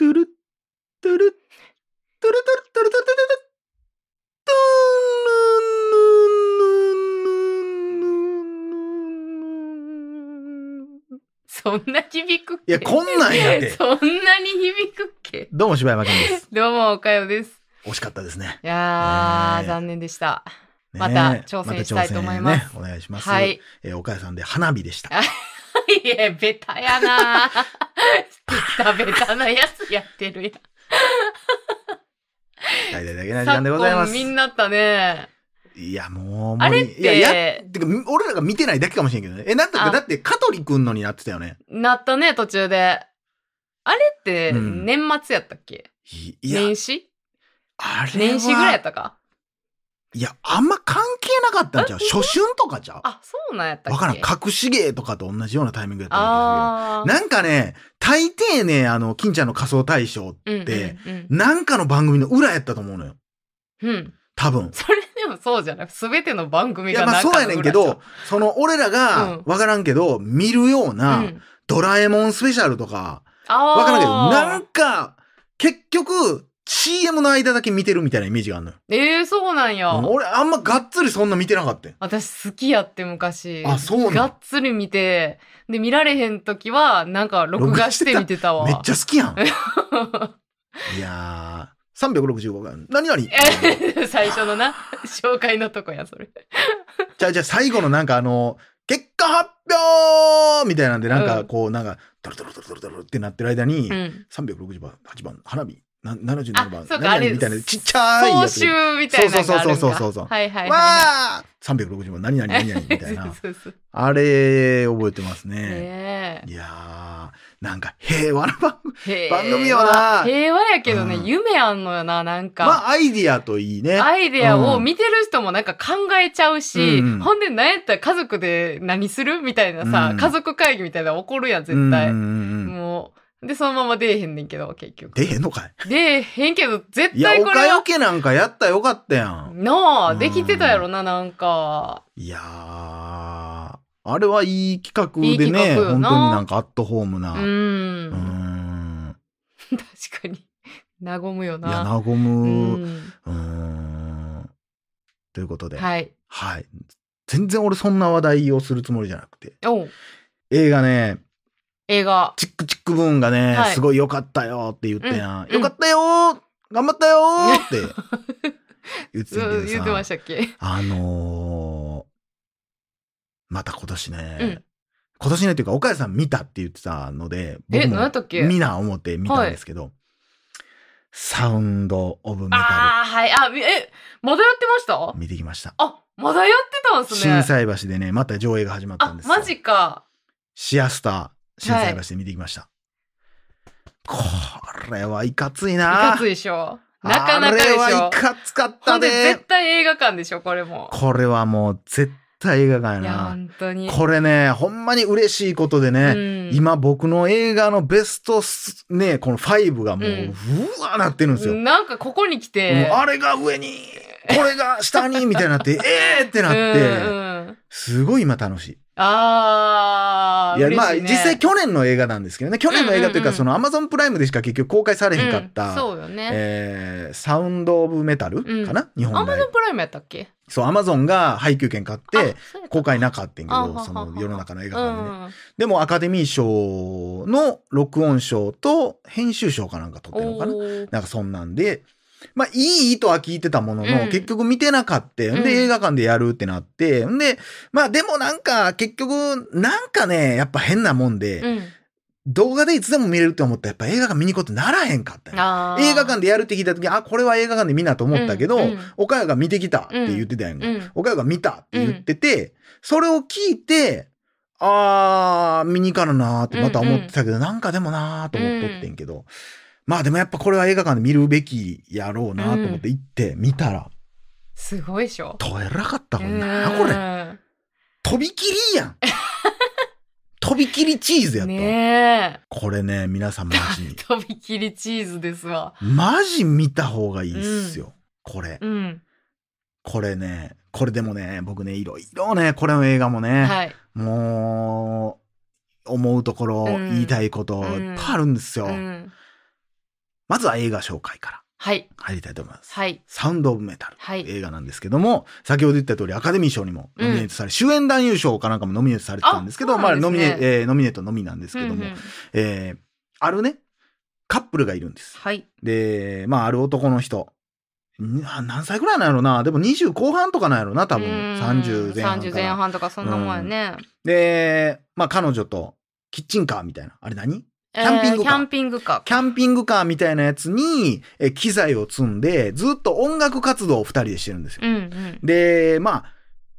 トゥルットゥルットゥルトゥルトゥルトゥルトゥルトゥルトそんな響くっけ？いや、こんなんやって。そんなに響くっけ？どうも柴山健です。どうも、おかよです。惜しかったですね。いやー、ねえ残念でした。ねまた挑戦したいと思いますまた挑戦ね、お願いします。はい。えー岡谷さんで花火でした。いや、ベタやなベタベタなやつやってるやん。大々だけな時間でございます。みんなったね。いや、もう、あれっていや、や、てか、俺らが見てないだけかもしれんけどね。え、なんだっあけだって、香取くんのになってたよね。なったね、途中で。あれって、うん年末やったっけ、いいや、年始？あれは。年始ぐらいやったか？いや、あんま関係なかったんちゃう？初春とかちゃう？あ、そうなんやったっけ？わからん。隠し芸とかと同じようなタイミングやったんあー。なんかね、大抵ね、あの、金ちゃんの仮装大賞って、うんうんなんかの番組の裏やったと思うのよ。うん。うん。多分。それでもそうじゃない？すべての番組いや、がなんかまあそうやねんけど、その、俺らうがん、わからんけど、見るよううな、ん、ドラえもんスペシャルとか、あわからんけど、ーなんか、結局、CM の間だけ見てるみたいなイメージがあるのよ。ええー、そうなんや。俺、あんまがっつりそんな見てなかったよ私好きやって昔。あそうなんがっつり見て、で、見られへんときは、なんか録画して見てたわ。めっちゃ好きやん。いやー、365回。何々？え最初のな、紹介のとこや、それ。じゃあ、じゃあ最後のなんかあの、結果発表みたいなんで、なんうんかこう、なんか、ドロドロドロドロってなってる間に、うん。360番、8番、花火、な77番、あそうか何々あれみたいな、ちっちゃいやつ。総集みたいな。そうそうそうそうそうはいはいはい、わはー !360 番、何々何々みたいな。あれ、覚えてますね。ねいやー、なんか平和な番組。よな平和やけどね、うん夢あんのよな、なんか。まあ、アイディアといいね。アイデアを見てる人もなんか考えちゃうし、うんうんほんで何やったら家族で何するみたいなさ、うん家族会議みたいなの起こるやん、絶対。もう。で、そのまま出えへんねんけど、結局。出へんのかい出えへんけど、絶いや、対これは。岡よけなんかやったらよかったやん。なあ、うんできてたやろな、なんか。いやー、あれはいい企画いいでね、企画よな本当になんかアットホームな。う。うんん。確かに。和むよいや、な。和うむ。ん。うん。ということで、はい。はい。全然俺そんな話題をするつもりじゃなくて。おう映画ね、映画。チックチックブーンがね、はいすごい良かったよって言ってやん。うんよかったよー頑張ったよーって 言ってたけどさ。うん言ってましたっけ？あのー、また今年ね、うん今年ねっていうか、岡谷さん見たって言ってたので、え僕も何やったっけ？見な思って見たんですけど、サウンド・オブ・メタああ、はい。あ、みえ、まだやってました？ル見てきました。あ、まだやってたんすね。震災橋でね、また上映が始まったんあで、すよ。マジか。シアスター、震災橋で見てきました。これはいかついいなかついでしょ。なかなかでしあれはいょ。かつかっほたで絶。対映画館でしょ、これも。これはもう絶対映画館いや、やな。本当に。これね、ほんまに嬉しいことでね、うん今僕の映画のベストスね、この5がもう、ううんわーなってるんですよ。なんかここに来て。あれが上に、これが下に、みたいになって、えーってなっうんて、うんすごい今楽しい。あー、いや、まあ、実際去年の映画なんですけどね、去年の映画というか、そのアマゾンプライムでしか結局公開されへんかった、うんそうよね。えーサウンド・オブ・メタルうん。かな、日ア本でマゾンプライムやったっけ？そう、アマゾンが配給権買って、公開なかったんけど、その世の中の映画う館でね。ん。でもアカデミー賞の録音賞と編集賞かなんか取ってるのかな？なんかそんなんで、まあいい意図は聞いてたものの、うん。結局見てなかった。んうん。で映画館でやるってなって、んで、まあでもなんか結局、なんかね、やっぱ変なもんで、うん。動画でいつでも見れるって思ったらやっぱ映画館見に行こうってならへんかった映画館でやるって聞いた時あ、これは映画館で見なと思ったけど、うんうん。岡谷が見てきたって言ってたやんか。うん。岡谷が見たって言ってて、それを聞いて、あー、見に行かななーってまた思ってたけど、なんかでもなーと思っとってんけど、まあでもやっぱこれは映画館で見るべきやろうなと思って行って見たら、すごいでしょ？どえらかったもんうな、これ。んとびきりやん。とびきりチーズやった。ねえ。これね、皆さんマジに。とびきりチーズですわ。マジ見た方がいいっすよ。これ。うん。これね、これでもね、僕ね、いろいろね、これの映画もね、はい。もう、思うところ、うん言いたいこと、いっぱいあるんですよ。うん。まずは映画紹介からはい。入りたいと思います。はい。サウンド・オブ・メタル。はい。映画なんですけども、先ほど言った通りアカデミー賞にもノミネートされ、主演男優賞かなんかもノミネートされてたんですけど、あそうまあノミネ、えーノミネートのみなんですけども、うんうんえーあるね、カップルがいるんです。はい。で、まあある男の人、ん何歳ぐらいなんやろなでも20後半とかなんやろな多分。30前半か30ら。前半とかそんなもんやね。で、まあ彼女とキッチンカーみたいな。あれ何？キャンピングカーキャンピングカー。キャンピングカーみたいなやつに、え機材を積んで、ずっと音楽活動を二人でしてるんですよ。うんうん。で、まあ、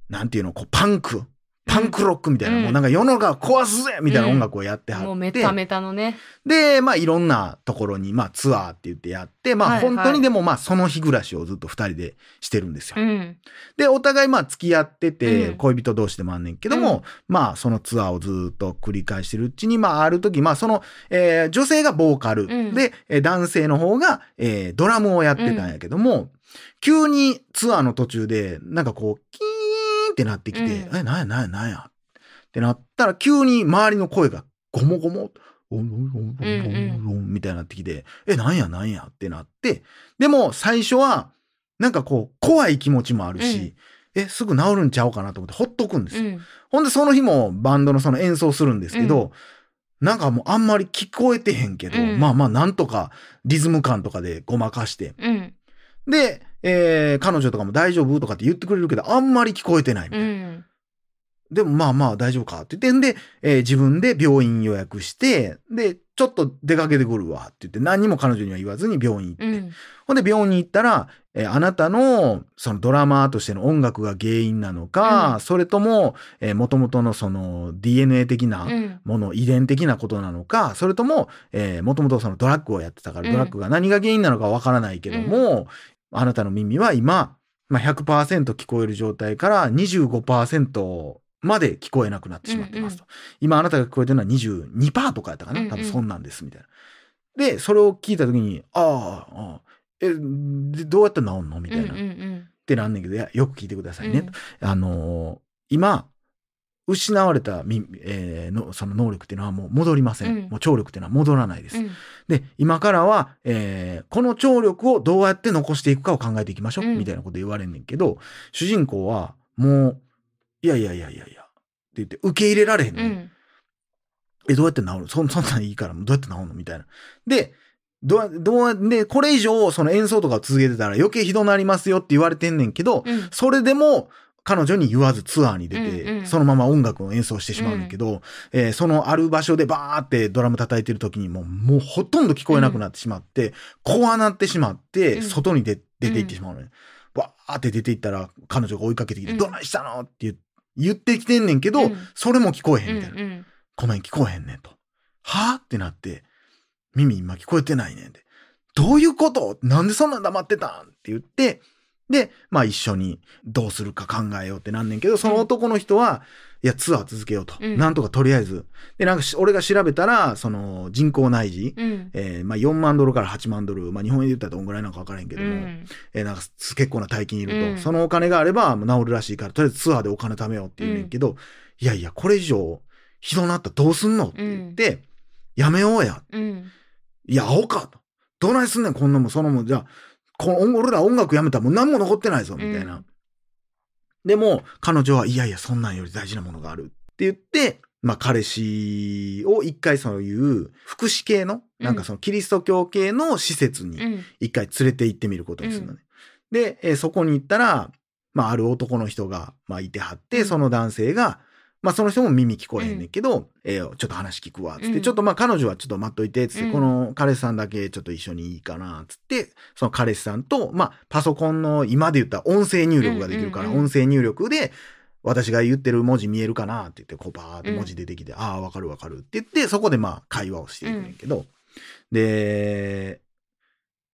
なんていうの、こう、パンク。パンクロックみたいな、うん。もうなんか世の中壊すぜみたいな音楽をやってはって、もうメタメタのね。で、まあいろんなところに、まあツアーって言ってやって、まあ本当にでもまあその日暮らしをずっと二人でしてるんですよ。うん。で、お互いまあ付き合ってて、うん。恋人同士でもあんねんけども、まあそのツアーをずっと繰り返してるうちに、まあある時、まあその、えー女性がボーカル、うん。で、えー男性の方が、えードラムをやってたんやけども、急にツアーの途中で、なんかこう、キーンってなってきて、うんえ、なんやなんやなんやってなったら、急に周りの声がゴモゴモ、オンオンオンオンオンオンみたいになってきて、え、なんやなんやってなって、でも最初は、なんかこう、怖い気持ちもあるし、え、すぐ治るんちゃうかなと思ってほっとくんですよ。うん。ほんでその日もバンドのその演奏するんですけど、なんかもうあんまり聞こえてへんけど、うんまあまあなんとかリズム感とかでごまかして。うん。で、えー彼女とかも大丈夫とかって言ってくれるけど、あんまり聞こえてないみたういな。ん。でもまあまあ大丈夫かって言ってんで、えー自分で病院予約して、で、ちょっと出かけてくるわって言って何にも彼女には言わずに病院行って。うん。ほんで病院に行ったら、えーあなたのそのドラマーとしての音楽が原因なのか、うんそれとも、えー、元々のその DNA 的なうん。もの、遺伝的なことなのか、それとも、えー、もともとそのドラッグをやってたから、うんドラッグが何が原因なのかわからないけども、あなたの耳は今、まあ、100%聞こえる状態から25%まで聞こえなくなってしまってますと。今あなたが聞こえてるのは22%とかやったかな、うんうん多分そんなんです、みたいな。で、それを聞いたときに、ああ、え、でどうやって治んの？みたいな。うんうんってなんねんけど、いやよく聞いてくださいね。うんあのー今、失われたみ、えーのその能力っていうのはもう戻りません。うんもう聴力っていうのは戻らないです。うん。で、今からは、えーこの聴力をどうやって残していくかを考えていきましょう。うんみたいなこと言われんねんけど、主人公はもう、いやいやいやいやいや、って言って受け入れられへんね、。うんん。え、どうやって治る？そんそんなんいいから、どうやって治るの？みたいな。で、どう、どう、で、これ以上、その演奏とかを続けてたら余計ひどなりますよって言われてんねんけど、うん。それでも、彼女に言わずツアーに出て、うんうんそのまま音楽を演奏してしまうんだけど、えーそのある場所でバーってドラム叩いてる時にもう、もうほとんど聞こえなくなってしまって、怖なってしまって、うん外に出出て行ってしまうのね。バーって出て行ったら、彼女が追いかけてきて、うんどないしたのって言言ってきてんねんけど、うんそれも聞こえへうんんみたいな。うん。ごめん、聞こえへんねんと。はぁってなって、耳今聞こえてないねんで。どういうこと？なんでそんなん黙ってたん？って言って、で、まあ一緒にどうするか考えようってなんねんけど、その男の人は、いや、ツアー続けようと。うんなんとかとりあえず。で、なんかし俺が調べたら、その人工内耳、うん。えーまあ4万ドルから8万ドル、まあ日本円で言ったらどんぐらいなんか分からへんけども、うん。えーなんか結構な大金いると、うんそのお金があれば治るらしいから、とりあえずツアーでお金貯めようって言うねんけど、いやいや、これ以上ひどなったらどうすんのって言って、やめようや。うん。いや、アホかと。どないすんねん、こんなもん、そのもん。じゃあ、この俺ら音楽やめたらもう何も残ってないぞ、みたいな。うんでも、彼女は、いやいや、そんなんより大事なものがあるって言って、まあ、彼氏を一回そういう福祉系の、なんかそのキリスト教系の施設にうん。一回連れて行ってみることにするのね。で、えーそこに行ったら、まあ、ある男の人が、まあ、いてはって、うんその男性が、まあ、その人も耳聞こえへんねんけど、えーちょっと話聞くわ、つって、うん。ちょっとまあ、彼女はちょっと待っといて、つって、うん。この彼氏さんだけちょっと一緒にいいかな、つって、その彼氏さんと、まあ、パソコンの今で言ったら音声入力ができるから、うんうんうん。音声入力で、私が言ってる文字見えるかなって言って、こうパーって文字出てきて、ああ、わかるわかるって言って、そこでまあ会話をしていくねんけど、で、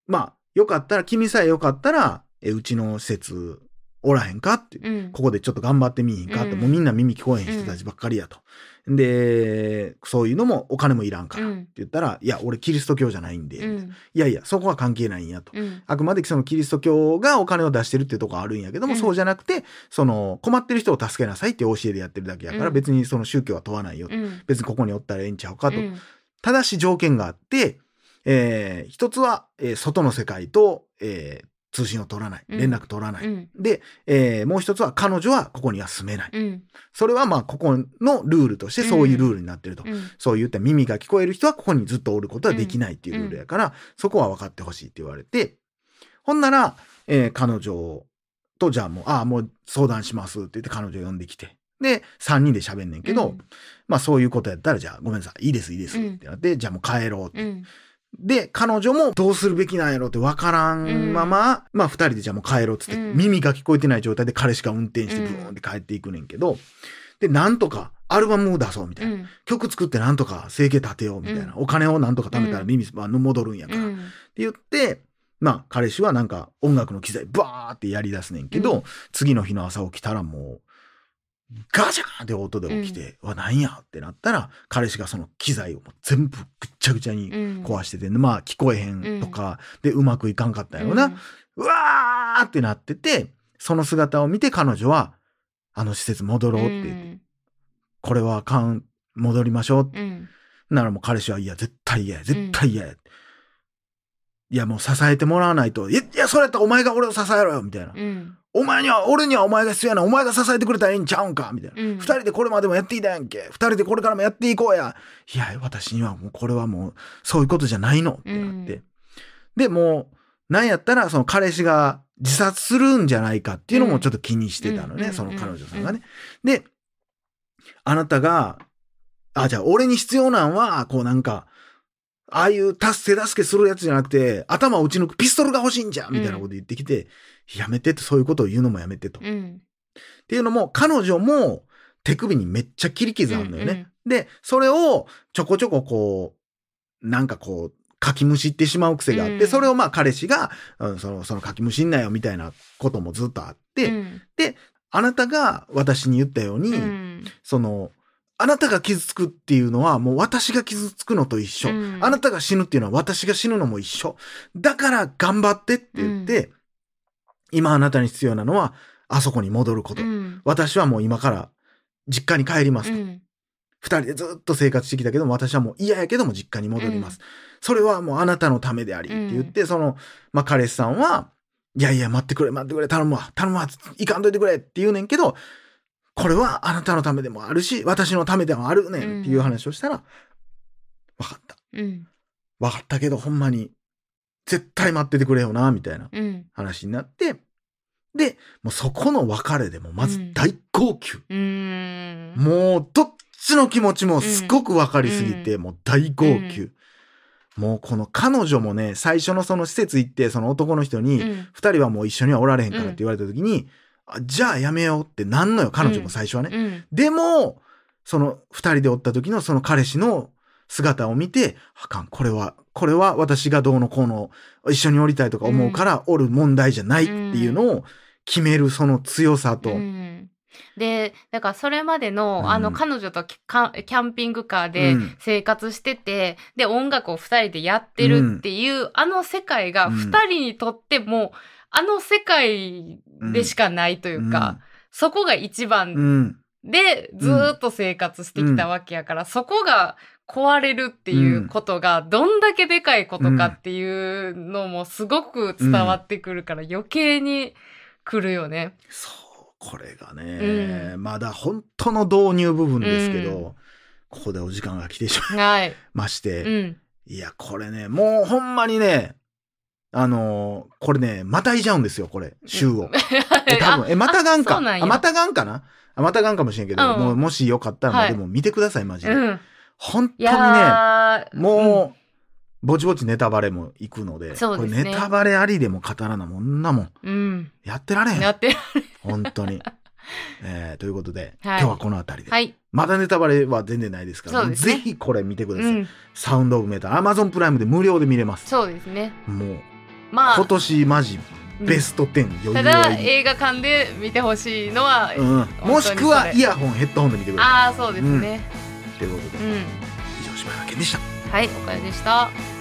まあ、よかったら、君さえよかったら、えうちの施設おらへんかって、うん。ここでちょっと頑張ってみいひんかって、うんもうみんな耳聞こえへん人たちばっかりやと。で、そういうのもお金もいらんからってうん言ったら、いや、俺キリスト教じゃないんで、うん。いやいや、そこは関係ないんやと。うん。あくまでそのキリスト教がお金を出してるっていうところあるんやけども、うんそうじゃなくて、その困ってる人を助けなさいって教えでやってるだけやから、うん別にその宗教は問わないよと。うん。別にここにおったらええんちゃうかと。うんただし条件があって、えー一つは、えー外の世界と、えー通信を取らない。うん連絡取らない。うん。で、えーもう一つは彼女はここには住めない。うん。それはまあ、ここのルールとしてそういうルールになってると。うん。そう言って耳が聞こえる人はここにずっとおることはできないっていうルールやから、そこは分かってほしいって言われて、ほんなら、えー彼女とじゃあもう、ああ、もう相談しますって言って彼女呼んできて。で、3人で喋んねんけど、うんまあそういうことやったら、じゃあごめんなさい、いいです、いいですってなって、じゃあもう帰ろうって。うん。で、彼女もどうするべきなんやろって分からんまま、まあ二人でじゃあもう帰ろうっつって、うん耳が聞こえてない状態で彼氏が運転してブーンって帰っていくねんけど、で、なんとかアルバムを出そうみたいな。うん。曲作ってなんとか生計立てようみたいな、うんお金をなんとか貯めたら耳は戻るんやから、ってうん。言ってまあ彼氏はなんか音楽の機材バーってやり出すねんけど、うん次の日の朝起きたらもうガチャーンって音で起きて、うわなんやってなったら彼氏がその機材を全部ぐっちゃぐちゃにうん。壊してて、まあ聞こえへんとかでうまくいかんかったんやろな、うわーってなっててその姿を見て彼女はあの施設戻ろうって言って、これはあかん戻りましょううん。うん。ならもう彼氏は、いや、絶対嫌や、絶対嫌や。いや、もう支えてもらわないと。いや、いや、それやったらお前が俺を支えろよ、みたいな。うん。お前には、俺にはお前が必要やな。お前が支えてくれたらいいんちゃうんかみたいな。うん二人でこれまでもやっていたやんけ。二人でこれからもやっていこうや。いや、私にはもうこれはもう、そういうことじゃないの。ってなって。うんで、もう、なんやったら、その彼氏が自殺するんじゃないかっていうのもちょっと気にしてたのね。うんその彼女さんがね。で、あなたが、あ、じゃあ俺に必要なんは、こうなんか、ああいう助け助けするやつじゃなくて、頭を打ち抜くピストルが欲しいんじゃんみたいなこと言ってきて、やめてって、そういうことを言うのもやめてと。っうん。ていうのも、彼女も手首にめっちゃ切り傷あるのよね。で、それをちょこちょここう、なんかこう、かきむしってしまう癖があって、うんそれをまあ彼氏が、うん、その、そのかきむしんなよみたいなこともずっとあって、うんあなたが私に言ったように、うんその、あなたが傷つくっていうのはもう私が傷つくのと一緒。うんあなたが死ぬっていうのは私が死ぬのも一緒。だから頑張ってって言って、今あなたに必要なのはあそこに戻ること。うん私はもう今から実家に帰りますと。うん二人でずっと生活してきたけども、私はもう嫌やけども実家に戻ります。それはもうあなたのためでありって言って、その、まあ、彼氏さんは、いやいや、待ってくれ、待ってくれ、頼むわ、頼むわ、いかんといてくれって言うねんけど、これはあなたのためでもあるし、私のためでもあるねんっていう話をしたら、分かった。うん分かったけど、ほんまに、絶対待っててくれよな、みたいなうん話になって、で、もうそこの別れでもまず大号泣。うん。もう、どっちの気持ちもすごく分かりすぎて、うもう大号泣。もうこの彼女もね、最初のその施設行って、その男の人に、うん。二人はもう一緒にはおられへんからって言われた時に、あじゃあやめようってなんのよ、彼女も最初はね。うん。でも、その二人でおった時のその彼氏の姿を見て、あかん、これは、これは私がどうのこうの、一緒におりたいとか思うから、おる問題じゃないっていうのを決めるその強さと、うん。でだからそれまでの,、うん。あの彼女とキャンピングカーでうん。生活してて、で音楽を2人でやってるっていう、あの世界がうん。2人にとっても、あの世界でしかないというか、そこが一うん、番うん、でずーっと生活してきたわけやから、そこが壊れるっていうことがどんだけでかいことかっていうのもすごく伝わってくるから余計に来るよね。そう、これがね、まだ本当の導入部分ですけど、うんここでお時間が来てしはい。まして、うん。いや、これね、もうほんまにね、あのーこれね、またいじゃうんですよ、これ、週を。え多分、え、またがんか。あまたがんかな？あ、またがんかもしれんけど、うんもうもしよかったら、はいでも見てください、マジで。うん。本当にね、もう、ぼちぼちネタバレも行くので、そうですねこれネタバレありでも語らなもんなもん、うん。やってられへん。やってる。本当に。えーということで、はい今日はこの辺りで。はい。まだネタバレは全然ないですから、そうですねぜひこれ見てください。うん。サウンドオブメタル、アマゾンプライムで無料で見れます。そうですね。もう、まあ今、年マジうんベスト10余裕ただはいい映画館で見てほしいのは、うん、もしくはイヤホン、ヘッドホンで見てくださああ、そうですね。い。ということで、うん。以上、柴山健でした。はい、おかよでした。